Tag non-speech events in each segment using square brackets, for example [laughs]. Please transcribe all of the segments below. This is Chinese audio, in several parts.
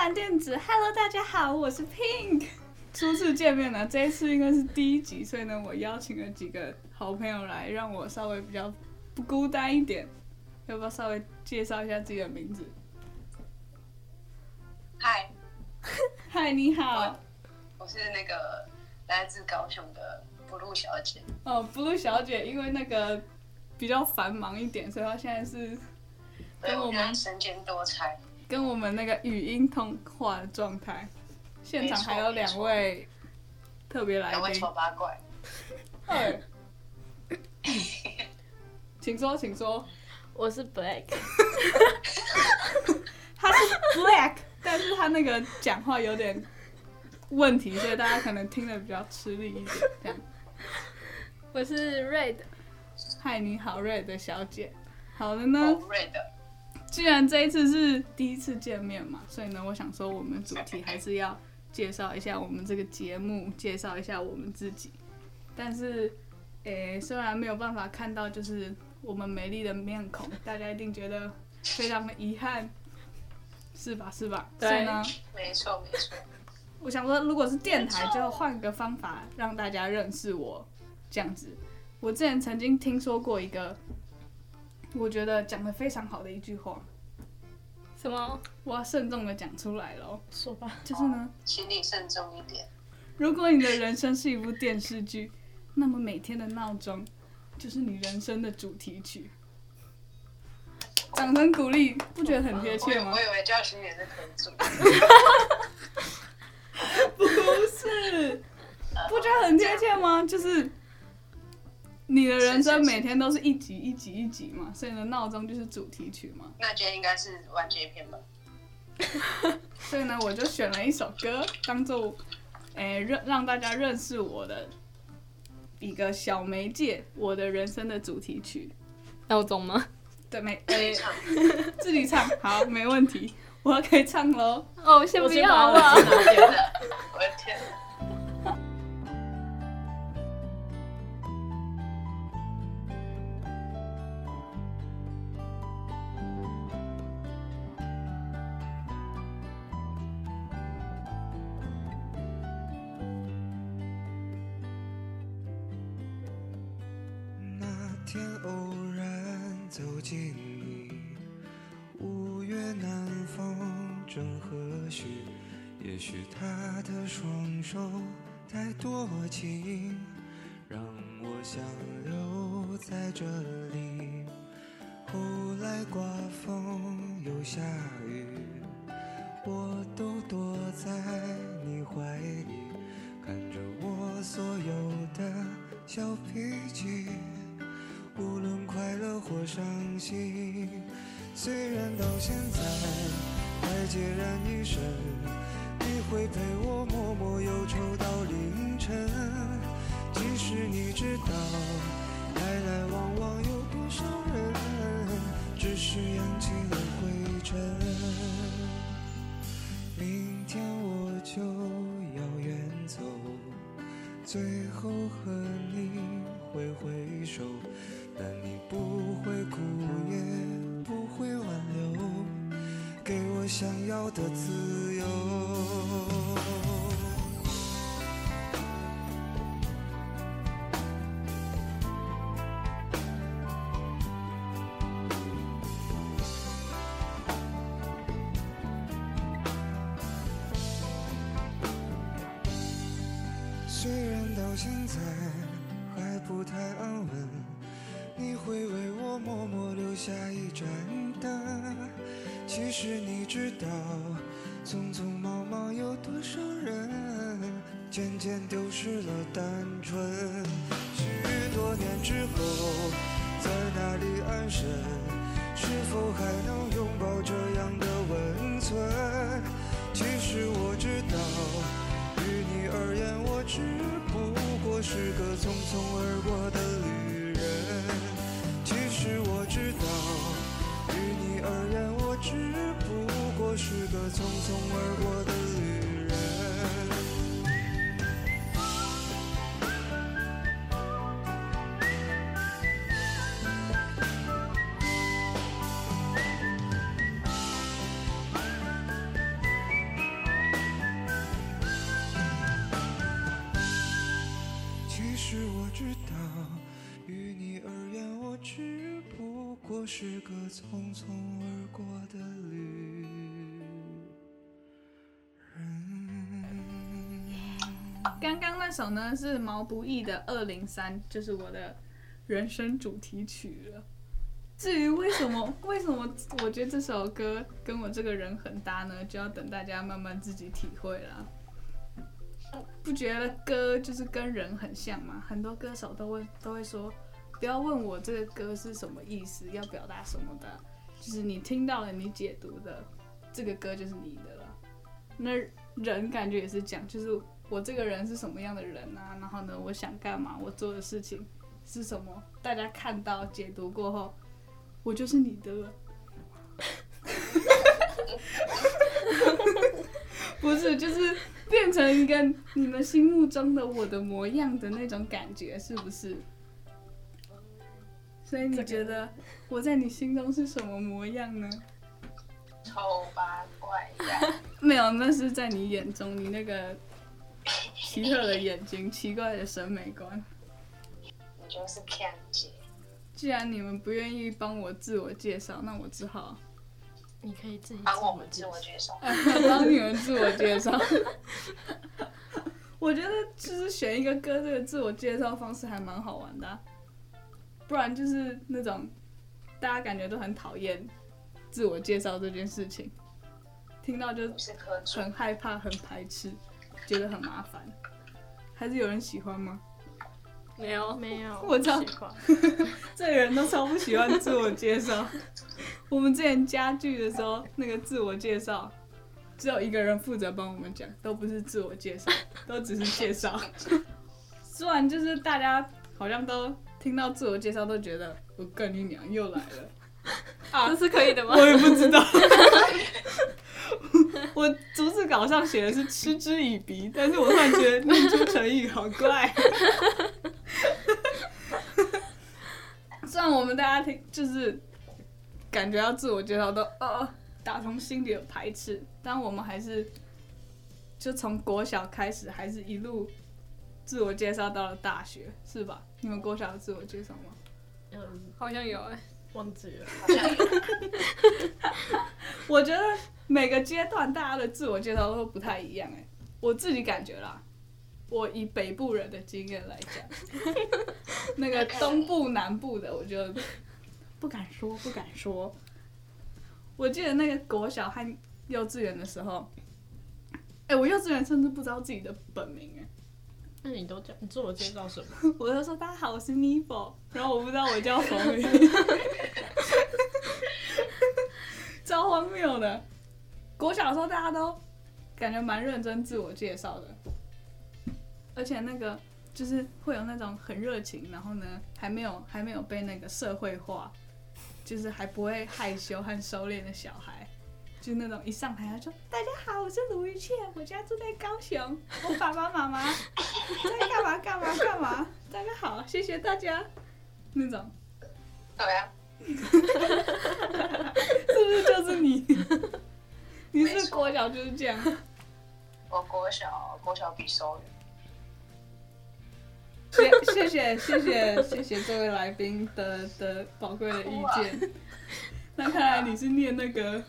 蓝电子，Hello，大家好，我是 Pink。初次见面呢，这一次应该是第一集，所以呢，我邀请了几个好朋友来，让我稍微比较不孤单一点。要不要稍微介绍一下自己的名字？嗨，[laughs] 嗨，你好我，我是那个来自高雄的 Blue 小姐。哦，Blue 小姐，因为那个比较繁忙一点，所以她现在是跟我们身兼多差。跟我们那个语音通话的状态，现场还有两位特别来宾，两位丑八怪。对，请说，请说。我是 Black，[laughs] 他是 Black，但是他那个讲话有点问题，所以大家可能听得比较吃力一点。这样，我是 Red，嗨，你好，Red 小姐。好了呢。Oh, Red。既然这一次是第一次见面嘛，所以呢，我想说我们主题还是要介绍一下我们这个节目，介绍一下我们自己。但是，诶、欸，虽然没有办法看到就是我们美丽的面孔，大家一定觉得非常的遗憾，是吧？是吧？对，所以呢，没错没错。[laughs] 我想说，如果是电台，就换个方法让大家认识我，这样子。我之前曾经听说过一个。我觉得讲的非常好的一句话，什么？我要慎重的讲出来了。说吧。就是呢，请你慎重一点。如果你的人生是一部电视剧，那么每天的闹钟就是你人生的主题曲。掌声鼓励，不觉得很贴切吗？我以为叫新年的可主。[laughs] 不是，不觉得很贴切吗？就是。你的人生每天都是一集一集一集嘛，所以呢，闹钟就是主题曲嘛。那今天应该是完结篇吧。所以呢，我就选了一首歌当做，诶，让让大家认识我的一个小媒介，我的人生的主题曲。闹钟吗？对，没，[laughs] 诶，自己唱，好，没问题，我可以唱喽。[laughs] 哦，先不要了。我的。天太多情，让我想留在这里。后来刮风又下雨，我都躲在你怀里，看着我所有的小脾气。无论快乐或伤心，虽然到现在还孑然一身，会陪我默默忧愁到凌晨。其实你知道，来来往往有多少人，只是扬起了灰尘。明天我就要远走，最后和你挥挥手。但你不知道，匆匆忙忙有多少人，渐渐丢失了单纯。许多年之后，在哪里安身？是否还能拥抱这样的温存？其实我知道，于你而言，我只不过是个匆匆而过的风而过的旅人。其实我知道，于你而言，我只不过是个匆匆。那首呢是毛不易的《二零三》，就是我的人生主题曲了。至于为什么 [laughs] 为什么我觉得这首歌跟我这个人很搭呢？就要等大家慢慢自己体会了。不觉得歌就是跟人很像吗？很多歌手都会都会说，不要问我这个歌是什么意思，要表达什么的，就是你听到了，你解读的这个歌就是你的了。那人感觉也是讲，就是我这个人是什么样的人啊？然后呢，我想干嘛？我做的事情是什么？大家看到解读过后。我就是你的了，[laughs] 不是，就是变成一个你们心目中的我的模样的那种感觉，是不是？所以你觉得我在你心中是什么模样呢？丑八怪呀！[laughs] 没有，那是在你眼中，你那个 [laughs] 奇特的眼睛，奇怪的审美观。你就是看见。既然你们不愿意帮我自我介绍，那我只好，你可以自己帮我们自我介绍，[laughs] 帮你们自我介绍。[laughs] 我觉得就是选一个歌，这个自我介绍方式还蛮好玩的啊，不然就是那种大家感觉都很讨厌自我介绍这件事情，听到就很害怕、很排斥，觉得很麻烦。还是有人喜欢吗？没有没有，我超喜欢，[laughs] 这人都超不喜欢自我介绍。我们之前家具的时候，那个自我介绍，只有一个人负责帮我们讲，都不是自我介绍，[laughs] 都只是介绍。虽然就是大家好像都听到自我介绍，都觉得我干你娘又来了。啊，[laughs] 这是可以的吗？我也不知道。我逐字稿上写的是嗤之以鼻，但是我突然觉得念出成语好怪。[laughs] 虽然我们大家听就是感觉要自我介绍都呃打从心里有排斥，但我们还是就从国小开始，还是一路自我介绍到了大学，是吧？你们国小有自我介绍吗？嗯，好像有哎、欸，忘记了。[laughs] 我觉得。每个阶段大家的自我介绍都不太一样哎，我自己感觉啦，我以北部人的经验来讲，[laughs] 那个东部南部的我就不敢说不敢说。我记得那个国小和幼稚园的时候，哎，我幼稚园甚至不知道自己的本名哎。那你都讲你自我介绍什么？[laughs] 我就说大家好，我是 Nivo，然后我不知道我叫冯宇，[laughs] 超荒谬的。国小的时候，大家都感觉蛮认真自我介绍的，而且那个就是会有那种很热情，然后呢还没有还没有被那个社会化，就是还不会害羞和收敛的小孩，就那种一上台他说：“大家好，我是卢玉倩，我家住在高雄，我爸爸妈妈在干嘛干嘛干嘛，大家好，谢谢大家。”那种，对啊，[laughs] 是不是就是你？[laughs] 你是国小就是这样，我国小国小比收谢谢谢谢谢谢谢这位来宾的的宝贵的意见。啊、那看来你是念那个，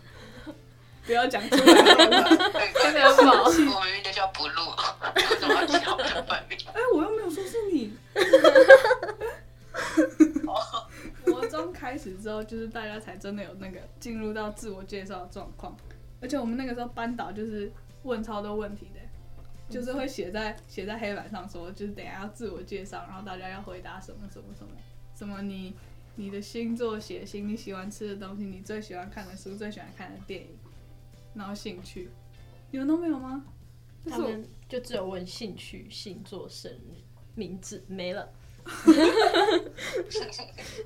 不要讲出来好了。真的要保，我明明就叫不录，为什么要讲我的本名？哎，我又没有说是你。国中开始之后，就是大家才真的有那个进入到自我介绍的状况。而且我们那个时候班导就是问超多问题的，就是会写在写在黑板上说，就是等下要自我介绍，然后大家要回答什么什么什么，什么你你的星座、血型、你喜欢吃的东西、你最喜欢看的书、最喜欢看的电影，然后兴趣，你们都没有吗？他们就只有问兴趣、星座、生日、名字，没了。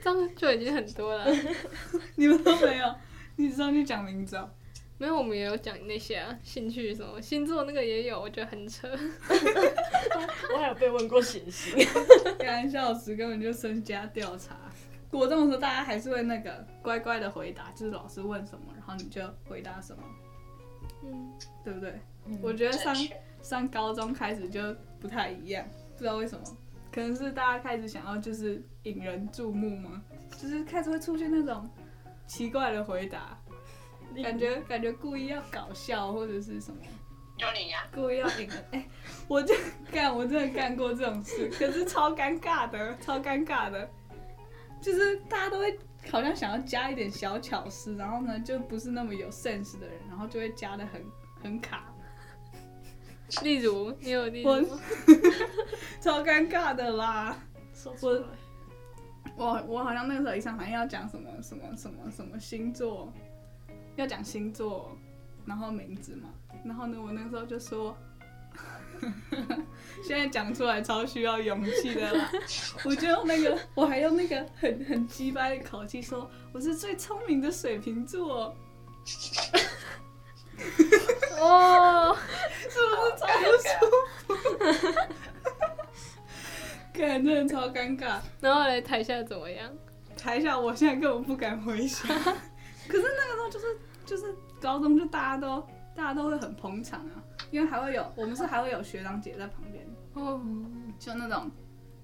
这样就已经很多了。[laughs] 你们都没有，你只上去讲名字啊？没有，我们也有讲那些啊，兴趣什么星座那个也有，我觉得很扯。[laughs] 我还有被问过血型，开玩笑时根本就身家调查。国中的时候，大家还是会那个乖乖的回答，就是老师问什么，然后你就回答什么，嗯，对不对？嗯、我觉得上上高中开始就不太一样，不知道为什么。可能是大家开始想要就是引人注目吗，就是开始会出现那种奇怪的回答，感觉感觉故意要搞笑或者是什么。就你呀、故意要引人，[laughs] 哎、欸，我就干，我真的干过这种事，可是超尴尬的，超尴尬的，就是大家都会好像想要加一点小巧思，然后呢，就不是那么有 sense 的人，然后就会加的很很卡。例如，你有例 [laughs] 超尴尬的啦，我我我好像那个时候一上台要讲什么什么什么什么星座，要讲星座，然后名字嘛。然后呢，我那时候就说，[laughs] 现在讲出来超需要勇气的啦。[laughs] 我就用那个，我还用那个很很鸡掰的口气说，我是最聪明的水瓶座。哦，[laughs] 是不是超不舒服？感觉真的超尴尬。然后来台下怎么样？台下我现在根本不敢回想。可是那个时候就是就是高中就大家都。大家都会很捧场啊，因为还会有我们是还会有学长姐在旁边，哦，就那种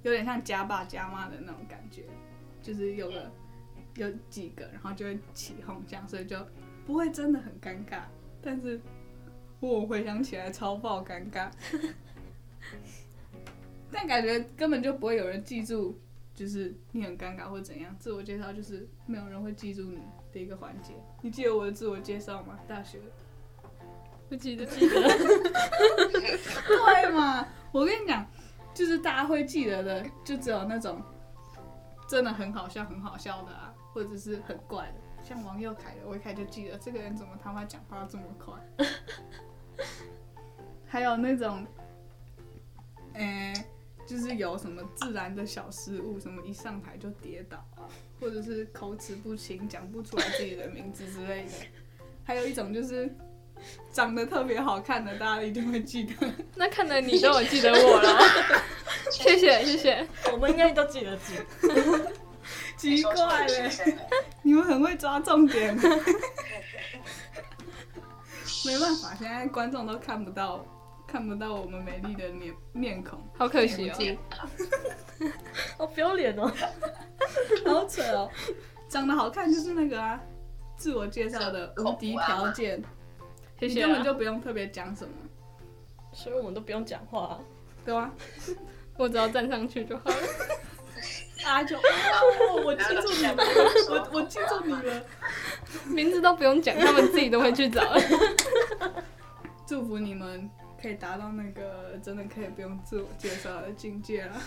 有点像家爸家妈的那种感觉，就是有个有几个，然后就会起哄这样，所以就不会真的很尴尬。但是我回想起来超爆尴尬，[laughs] 但感觉根本就不会有人记住，就是你很尴尬或怎样。自我介绍就是没有人会记住你的一个环节。你记得我的自我介绍吗？大学。不记得，记得，对嘛？我跟你讲，就是大家会记得的，就只有那种真的很好笑、很好笑的啊，或者是很怪的，像王佑凯的，我一开始就记得这个人怎么他妈讲话这么快。[laughs] 还有那种，哎、就是有什么自然的小失误，什么一上台就跌倒啊，或者是口齿不清，讲不出来自己的名字之类的。还有一种就是。长得特别好看的，大家一定会记得。[laughs] 那看来你都有记得我了，[laughs] 谢谢谢谢，我们应该都记得记。奇怪嘞，你们很会抓重点。[laughs] 没办法，现在观众都看不到，看不到我们美丽的面面孔，好可惜哦。好不要脸哦，好扯哦。长得好看就是那个啊，自我介绍的无敌条件。谢谢啊、你根本就不用特别讲什么，所以我们都不用讲话、啊，对吧？我只要站上去就好了。[laughs] 啊就，我 [laughs] 记住你了，我我记住你了，名字都不用讲，他们自己都会去找。[laughs] 祝福你们可以达到那个真的可以不用自我介绍的境界了。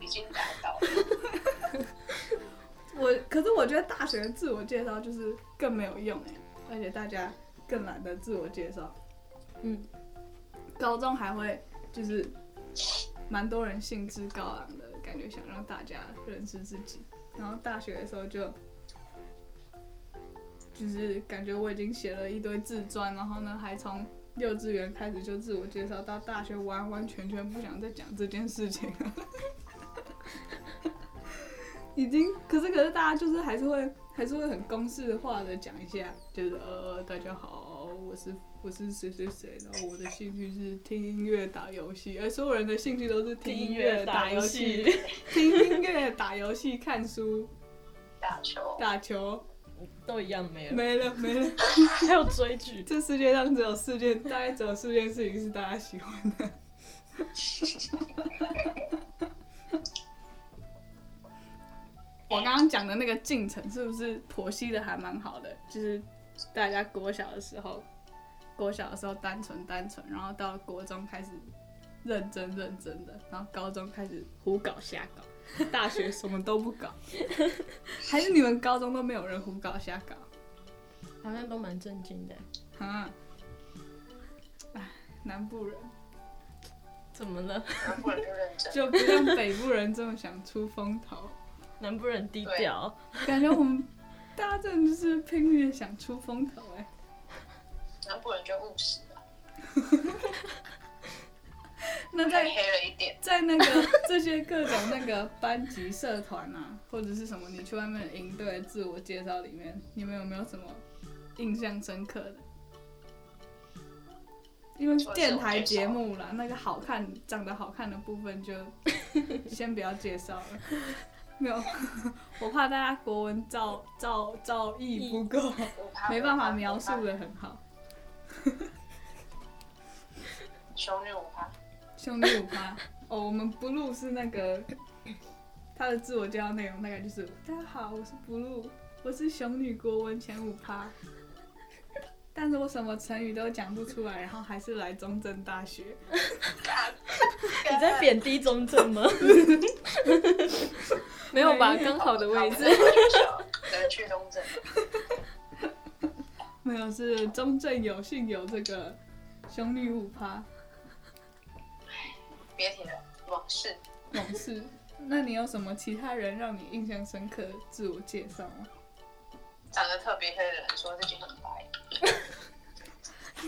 已经达到了。我可是我觉得大学的自我介绍就是更没有用哎，而且大家。更懒得自我介绍，嗯，高中还会就是蛮多人兴致高昂的感觉，想让大家认识自己。然后大学的时候就就是感觉我已经写了一堆自传，然后呢还从幼稚园开始就自我介绍，到大学完完全全不想再讲这件事情了。已经，可是可是大家就是还是会。还是会很公式化的讲一下，就是呃，大家好，我是我是谁谁谁，然后我的兴趣是听音乐、打游戏，而所有人的兴趣都是听音乐、打游戏、[laughs] 听音乐、打游戏、看书、打球、打球，都一样没了，没了没了，[laughs] 还有追剧，这世界上只有四件，大概只有四件事情是大家喜欢的。[laughs] 我刚刚讲的那个进程是不是剖析的还蛮好的？就是大家国小的时候，国小的时候单纯单纯，然后到国中开始认真认真的，然后高中开始胡搞瞎搞，大学什么都不搞，[laughs] 还是你们高中都没有人胡搞瞎搞？好像都蛮正经的。啊，哎，南部人怎么了？南部人就认真，[laughs] 就不像北部人这么想出风头。南部人低调，感觉我们大家真的就是拼命想出风头哎。南部人就务实了。[laughs] 那在黑了一点，在那个这些各种那个班级社团啊，[laughs] 或者是什么，你去外面的营队自我介绍里面，你们有没有什么印象深刻的？因为电台节目啦，那个好看长得好看的部分就先不要介绍了。没有，[laughs] 我怕大家国文造造造诣不够，没办法描述的很好。小女五趴，雄女五趴。哦，我们 Blue 是那个他的自我介绍内容大概就是：大家好，我是 Blue，我是熊女国文前五趴。但是我什么成语都讲不出来，然后还是来中正大学。[laughs] 你在贬低中正吗？[laughs] 没有吧，刚好的位置。能去中正。[laughs] 没有，是中正有幸有这个兄弟五趴。别提了，往事。往事。那你有什么其他人让你印象深刻自我介绍吗？长得特别黑的人说自己很白。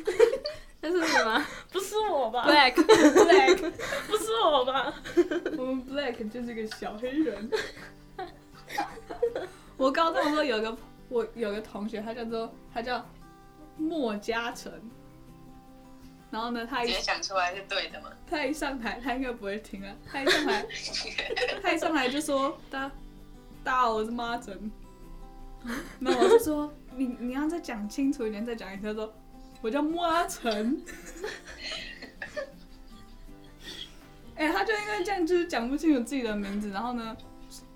[laughs] 那是什么？[laughs] 不是我吧？Black Black，[laughs] 不是我吧？我们 Black 就是个小黑人。我高中的时候有个我有个同学，他叫做他叫莫嘉诚。然后呢，他一讲出来是对的嘛？他一上台，他应该不会听啊。他一上台，他一上来就说：“大家大家好，我是妈珍。”那我就说，你你要再讲清楚一点，再讲一次。他说，我叫莫阿成。[laughs] 哎、欸，他就因为这样，就是讲不清楚自己的名字，然后呢，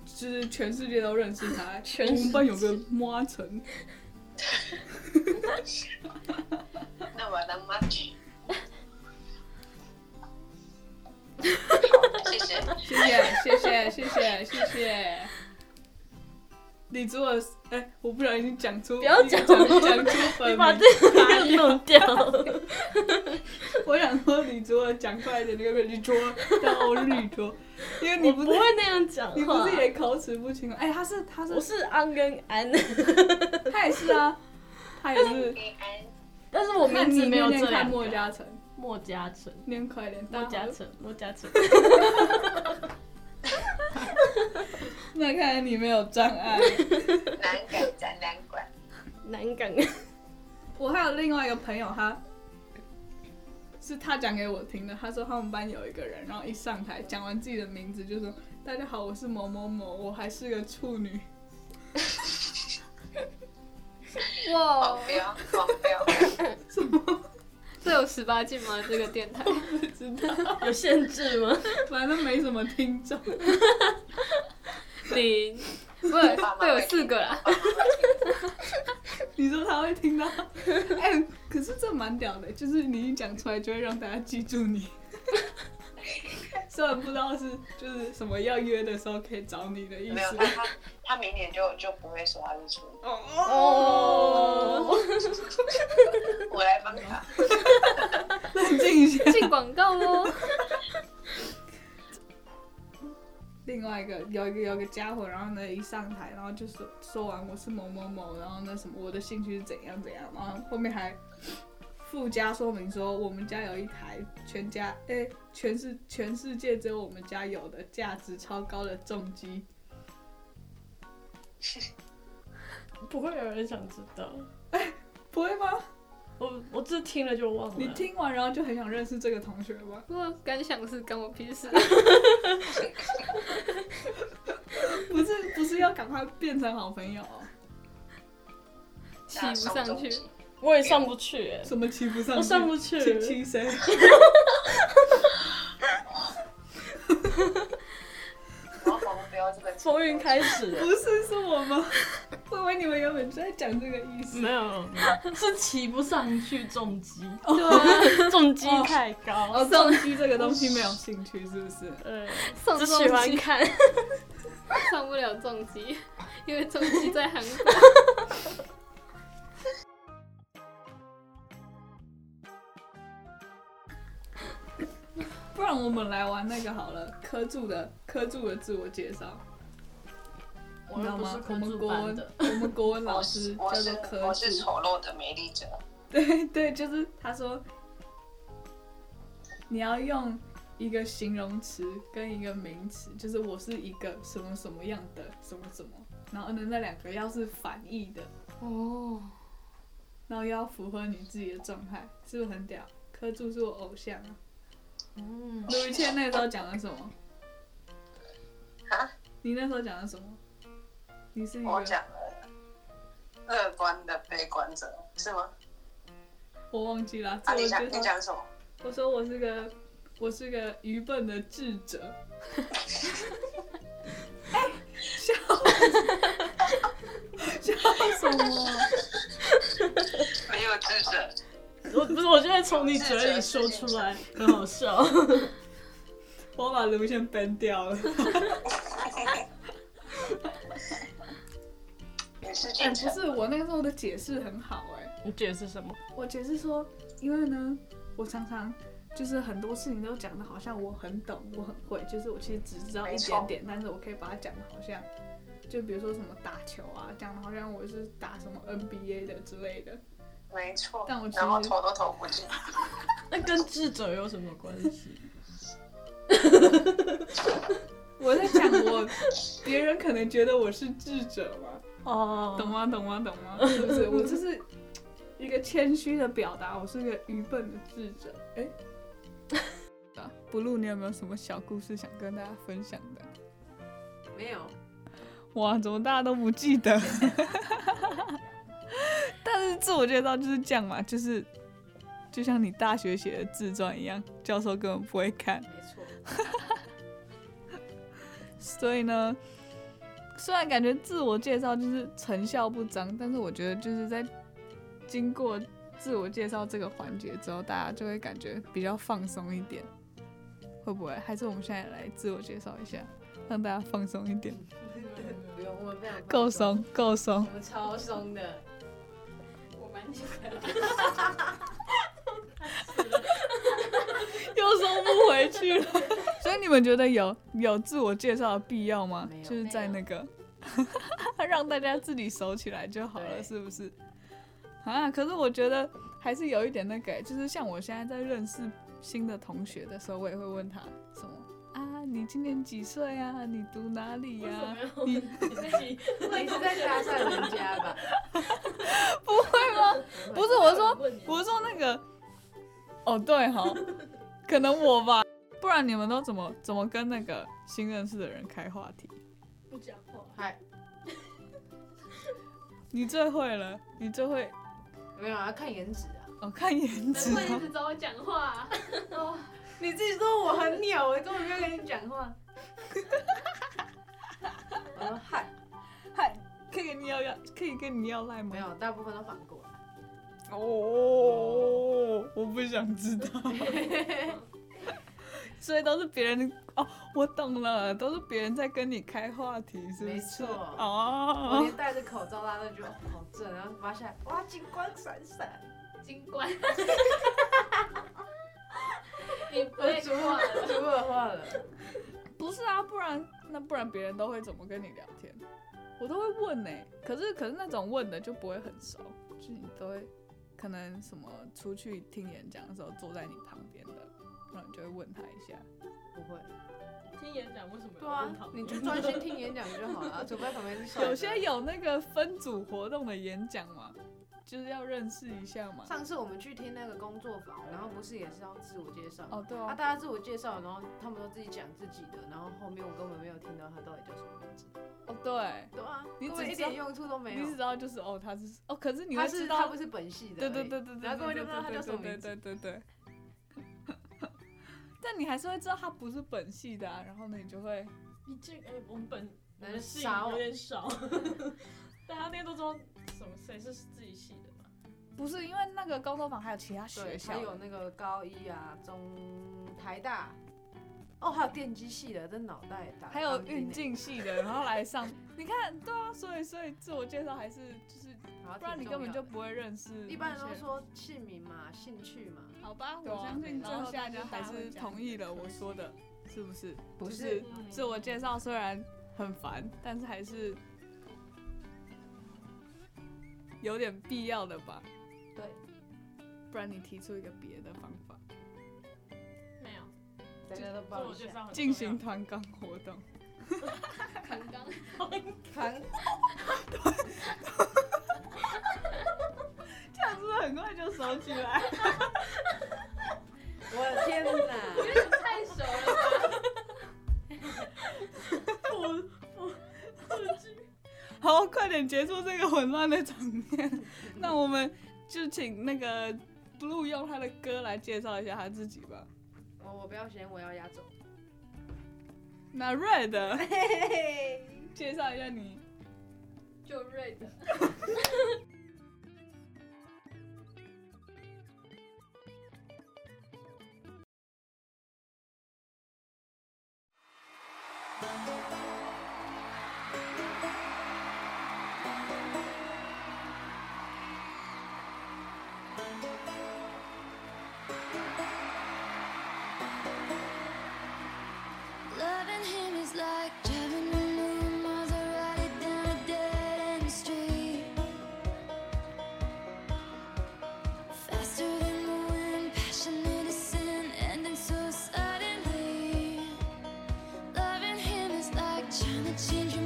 就是全世界都认识他。全我们班有个莫阿成。[laughs] 那我当妈去。[laughs] 谢谢，谢谢，谢谢，谢谢，谢谢。李祖尔，哎、欸，我不小心讲出，不要讲，讲出，[laughs] 你把这个弄掉。[laughs] 我想说李祖尔讲快一点，那个李卓，但我是李卓，因为你不，不会那样讲，你不是也口齿不清吗？哎、欸，他是他是，我是安跟安，[laughs] 他也是啊，他也是，但是我名字没有这样。莫嘉诚，莫嘉诚，念快点，莫嘉诚，莫嘉诚。[laughs] 那看来你没有障碍。南港展览馆，南港。我还有另外一个朋友，他是他讲给我听的。他说他们班有一个人，然后一上台讲完自己的名字，就说：“大家好，我是某某某，我还是个处女。”哇！黄标，黄标。什么？这有十八禁吗？这个电台？[laughs] 不知道。有限制吗？反正没什么听众。零，[laughs] 不会会有四个啦。[laughs] 你说他会听到？哎、欸，可是这蛮屌的，就是你一讲出来，就会让大家记住你。[laughs] 虽然不知道是就是什么要约的时候可以找你的意思。没有，他他明年就就不会说他是处女。哦。我来帮他。冷静一下。进广告喽。另外一个有一个有一个家伙，然后呢一上台，然后就说说完我是某某某，然后那什么我的兴趣是怎样怎样，然后后面还附加说明说我们家有一台全家哎、欸、全世全世界只有我们家有的价值超高的重机，[laughs] 不会有人想知道，哎、欸、不会吗？我我只听了就忘了。你听完然后就很想认识这个同学吗？不感想是关我屁事。[laughs] 不是不是要赶快变成好朋友，骑不上去，我也上不去欸。什么骑不上去？我上不去。骑谁？[laughs] 风云开始，不是是我吗？[laughs] 我以为你们原本就在讲这个意思。没有，是骑不上去重机。对啊，重机太高。哦，重机这个东西没有兴趣是不是？对，只喜欢看。[laughs] 上不了重机，因为重机在韩国。[laughs] 不然我们来玩那个好了，科助的科助的自我介绍。你知道吗？我们国文，我们国文老师叫做科助。我是丑陋的美丽者。[laughs] 对对，就是他说，你要用一个形容词跟一个名词，就是我是一个什么什么样的什么什么，然后呢，那两个要是反义的哦，然后要符合你自己的状态，是不是很屌？柯柱是我偶像啊。嗯，卢一倩那时候讲的什么？啊，你那时候讲的什么？你是一个我讲了乐观的悲观者是吗？我忘记了。啊，你讲你讲什么？我说我是个我是个愚笨的智者。哎、笑笑什么？没有智者，我不是，我觉得从你嘴里说出来很好笑。[laughs] 我把卢先 ban 掉了。[laughs] 哎。不是，我那个时候的解释很好哎、你解释什么？我解释说，因为呢，我常常就是很多事情都讲的好像我很懂，我很会，就是我其实只知道一点点，但是我可以把它讲的好像，就比如说什么打球啊，讲的好像我是打什么 NBA 的之类的。没错，但我投都投不进。[laughs] 那跟智者有什么关系？[laughs] 我在想我，别人可能觉得我是智者嘛，哦懂吗？懂吗？懂吗？是不是？我就是一个谦虚的表达，我是个愚笨的智者。哎、[laughs] 啊，不露，你有没有什么小故事想跟大家分享的？没有，哇，怎么大家都不记得？[laughs] 但是自我介绍就是这样嘛，就是就像你大学写的自传一样，教授根本不会看。没错。[laughs] 所以呢，虽然感觉自我介绍就是成效不彰，但是我觉得就是在经过自我介绍这个环节之后，大家就会感觉比较放松一点，会不会？还是我们现在来自我介绍一下，让大家放松一点，[laughs] 不用，我们非常够松，够松我。们超松的。我蛮喜欢。又收不回去了。[laughs] 所以你们觉得有有自我介绍的必要吗就是在那个 [laughs] 让大家自己熟起来就好了，是不是？啊，可是我觉得还是有一点那个欸，就是像我现在在认识新的同学的时候，我也会问他什么啊，你今年几岁啊？你读哪里呀、你你自己你是在搭讪人家吧？[laughs] 不会吗？[laughs] 不是，我说我说那个，哦对哈，可能我吧，不然你们都怎么怎么跟那个新认识的人开话题？嗨，[laughs] 你最会了，你最会没有啊，看颜值啊。哦，看颜值难怪一哦。直找我讲话、啊。[laughs] 哦，你自己说我很鸟，我根本没有跟你讲话。我 [laughs] 说嗨，嗨，可以跟你要要，可以跟你要赖吗？没。有，大部分都反过来。哦，我不想知道。所以都是别人哦，我懂了，都是别人在跟你开话题，是不是？没错我哦，连戴着口罩，大家都觉得哦好正，然后发下来，哇，金光闪闪。金光。你不会我主话了。主耳化了。不是啊，不然那不然别人都会怎么跟你聊天？我都会问呢、可是可是那种问的就不会很熟，就你都会可能什么出去听演讲的时候坐在你旁边的，然后你就会问他一下。不会。听演讲为什么对啊 [laughs] 你就专心听演讲就好了，[laughs] 除非旁边是有些有那个分组活动的演讲嘛，就是要认识一下嘛。上次我们去听那个工作坊，然后不是也是要自我介绍吗哦，对啊，啊，大家自我介绍，然后他们都自己讲自己的，然后后面我根本没有听到他到底叫什么名字。哦对，对啊，你一点用处都没有你只知。道就是哦他是哦，可是你他是会知道他不是本系的，对对对对对，然后根本就不知道他叫什么名字。对对对对。但你还是会知道他不是本系的啊，然后呢，你就会你这、哎我们本那就我们系有点少，大家那些都知道什么谁是自己系的嘛？不是因为那个高中房还有其他对，学校还有那个高一啊，中台大，哦，还有电机系的，这脑袋打。还有运镜系的，然后来上，你看，对啊，所以所以自我介绍还是就是，好，不然你根本就不会认识。一般人都，说姓名嘛，兴趣嘛，好吧，我相信最后大家还是同意了我说的，是不是？不就是是自我介绍虽然很烦，但是还是有点必要的吧。对，不然你提出一个别的方法，没有，大家都自报一下。我介绍进行团纲活动。[laughs] 团这样 [laughs] 是不是很快就熟起来？[laughs] 我的天哪！因为你太熟了。我我我好快点结束这个混乱的场面。那我们就请那个 Blue 用他的歌来介绍一下他自己吧。哦，我不要闲，我要压轴。那 Red，介绍一下你，就 Red。Change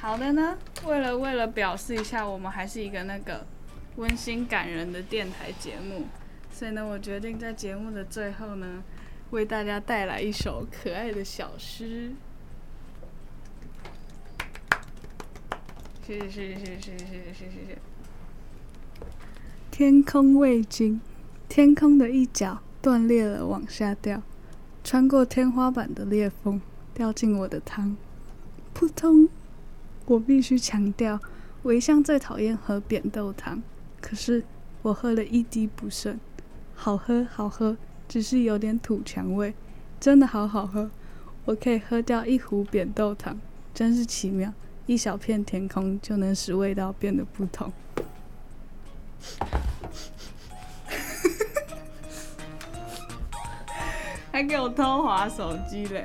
好的呢，为了为了表示一下，我们还是一个那个温馨感人的电台节目，所以呢，我决定在节目的最后呢，为大家带来一首可爱的小诗。谢谢谢谢谢谢谢谢谢谢谢。天空未尽，天空的一角断裂了，往下掉，穿过天花板的裂缝，掉进我的汤，扑通。我必须强调，我一向最讨厌喝扁豆汤，可是我喝了一滴不剩，好喝好喝，只是有点土墙味，真的好好喝，我可以喝掉一壶扁豆汤，真是奇妙，一小片天空就能使味道变得不同。还给我偷滑手机嘞！